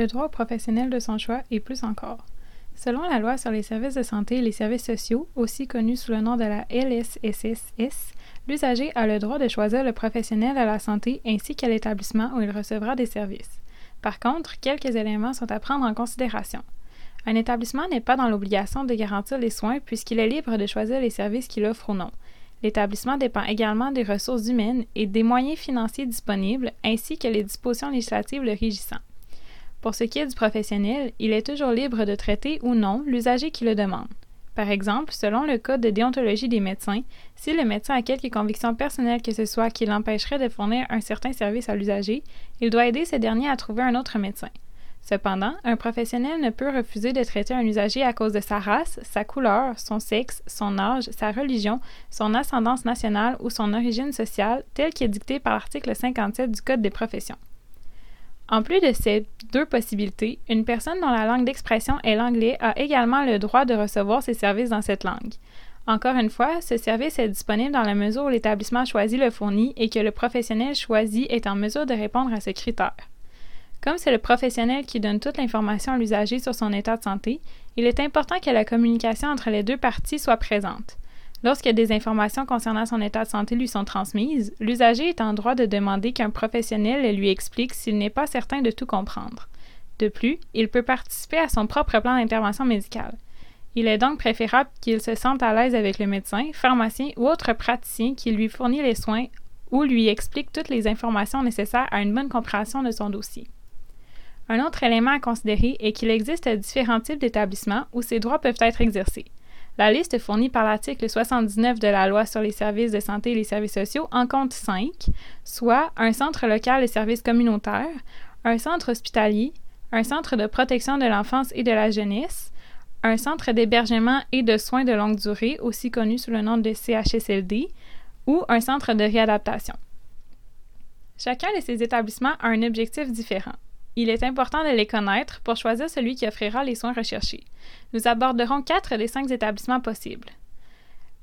le droit au professionnel de son choix et plus encore. Selon la loi sur les services de santé et les services sociaux, aussi connue sous le nom de la LSSS, l'usager a le droit de choisir le professionnel de la santé ainsi que l'établissement où il recevra des services. Par contre, quelques éléments sont à prendre en considération. Un établissement n'est pas dans l'obligation de garantir les soins puisqu'il est libre de choisir les services qu'il offre ou non. L'établissement dépend également des ressources humaines et des moyens financiers disponibles ainsi que les dispositions législatives le régissant. Pour ce qui est du professionnel, il est toujours libre de traiter ou non l'usager qui le demande. Par exemple, selon le Code de déontologie des médecins, si le médecin a quelque conviction personnelle que ce soit qui l'empêcherait de fournir un certain service à l'usager, il doit aider ce dernier à trouver un autre médecin. Cependant, un professionnel ne peut refuser de traiter un usager à cause de sa race, sa couleur, son sexe, son âge, sa religion, son ascendance nationale ou son origine sociale, tel qu'est dicté par l'article 57 du Code des professions. En plus de ces deux possibilités, une personne dont la langue d'expression est l'anglais a également le droit de recevoir ses services dans cette langue. Encore une fois, ce service est disponible dans la mesure où l'établissement choisi le fournit et que le professionnel choisi est en mesure de répondre à ce critère. Comme c'est le professionnel qui donne toute l'information à l'usager sur son état de santé, il est important que la communication entre les deux parties soit présente. Lorsque des informations concernant son état de santé lui sont transmises, l'usager est en droit de demander qu'un professionnel lui explique s'il n'est pas certain de tout comprendre. De plus, il peut participer à son propre plan d'intervention médicale. Il est donc préférable qu'il se sente à l'aise avec le médecin, pharmacien ou autre praticien qui lui fournit les soins ou lui explique toutes les informations nécessaires à une bonne compréhension de son dossier. Un autre élément à considérer est qu'il existe différents types d'établissements où ces droits peuvent être exercés. La liste fournie par l'article 79 de la Loi sur les services de santé et les services sociaux en compte cinq, soit un centre local de services communautaires, un centre hospitalier, un centre de protection de l'enfance et de la jeunesse, un centre d'hébergement et de soins de longue durée, aussi connu sous le nom de CHSLD, ou un centre de réadaptation. Chacun de ces établissements a un objectif différent. Il est important de les connaître pour choisir celui qui offrira les soins recherchés. Nous aborderons quatre des cinq établissements possibles.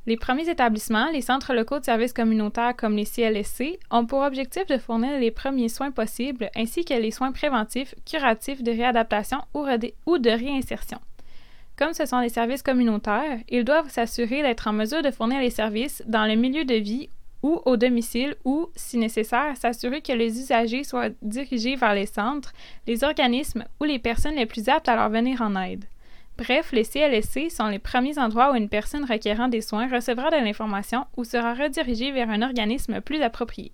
Les premiers établissements, les centres locaux de services communautaires comme les CLSC, ont pour objectif de fournir les premiers soins possibles ainsi que les soins préventifs, curatifs, de réadaptation ou, de réinsertion. Comme ce sont des services communautaires, ils doivent s'assurer d'être en mesure de fournir les services dans le milieu de vie ou au domicile ou, si nécessaire, s'assurer que les usagers soient dirigés vers les centres, les organismes ou les personnes les plus aptes à leur venir en aide. Bref, les CLSC sont les premiers endroits où une personne requérant des soins recevra de l'information ou sera redirigée vers un organisme plus approprié.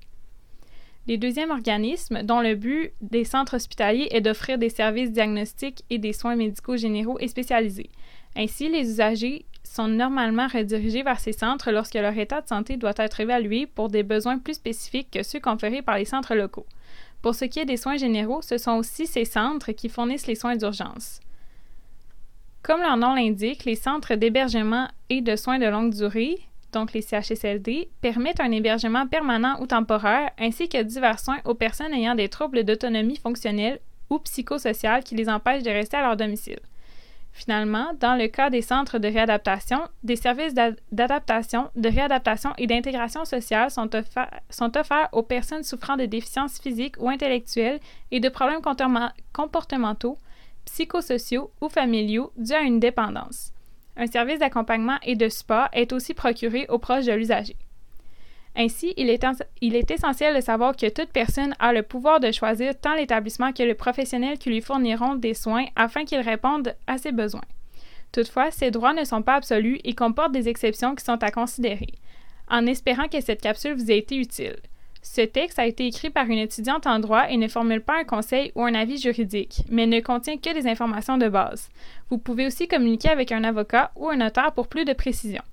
Les deuxièmes organismes, dont le but des centres hospitaliers est d'offrir des services diagnostiques et des soins médicaux généraux et spécialisés. Ainsi, les usagers sont normalement redirigés vers ces centres lorsque leur état de santé doit être évalué pour des besoins plus spécifiques que ceux conférés par les centres locaux. Pour ce qui est des soins généraux, ce sont aussi ces centres qui fournissent les soins d'urgence. Comme leur nom l'indique, les centres d'hébergement et de soins de longue durée, donc les CHSLD, permettent un hébergement permanent ou temporaire ainsi que divers soins aux personnes ayant des troubles d'autonomie fonctionnelle ou psychosociale qui les empêchent de rester à leur domicile. Finalement, dans le cas des centres de réadaptation, des services d'adaptation, de réadaptation et d'intégration sociale sont, offerts aux personnes souffrant de déficiences physiques ou intellectuelles et de problèmes comportementaux, psychosociaux ou familiaux dus à une dépendance. Un service d'accompagnement et de support est aussi procuré aux proches de l'usager. Ainsi, il est, essentiel de savoir que toute personne a le pouvoir de choisir tant l'établissement que le professionnel qui lui fourniront des soins afin qu'il réponde à ses besoins. Toutefois, ces droits ne sont pas absolus et comportent des exceptions qui sont à considérer. En espérant que cette capsule vous ait été utile. Ce texte a été écrit par une étudiante en droit et ne formule pas un conseil ou un avis juridique, mais ne contient que des informations de base. Vous pouvez aussi communiquer avec un avocat ou un notaire pour plus de précisions.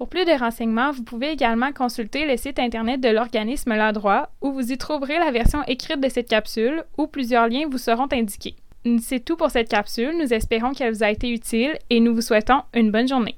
Pour plus de renseignements, vous pouvez également consulter le site Internet de l'organisme La Droit où vous y trouverez la version écrite de cette capsule où plusieurs liens vous seront indiqués. C'est tout pour cette capsule. Nous espérons qu'elle vous a été utile et nous vous souhaitons une bonne journée.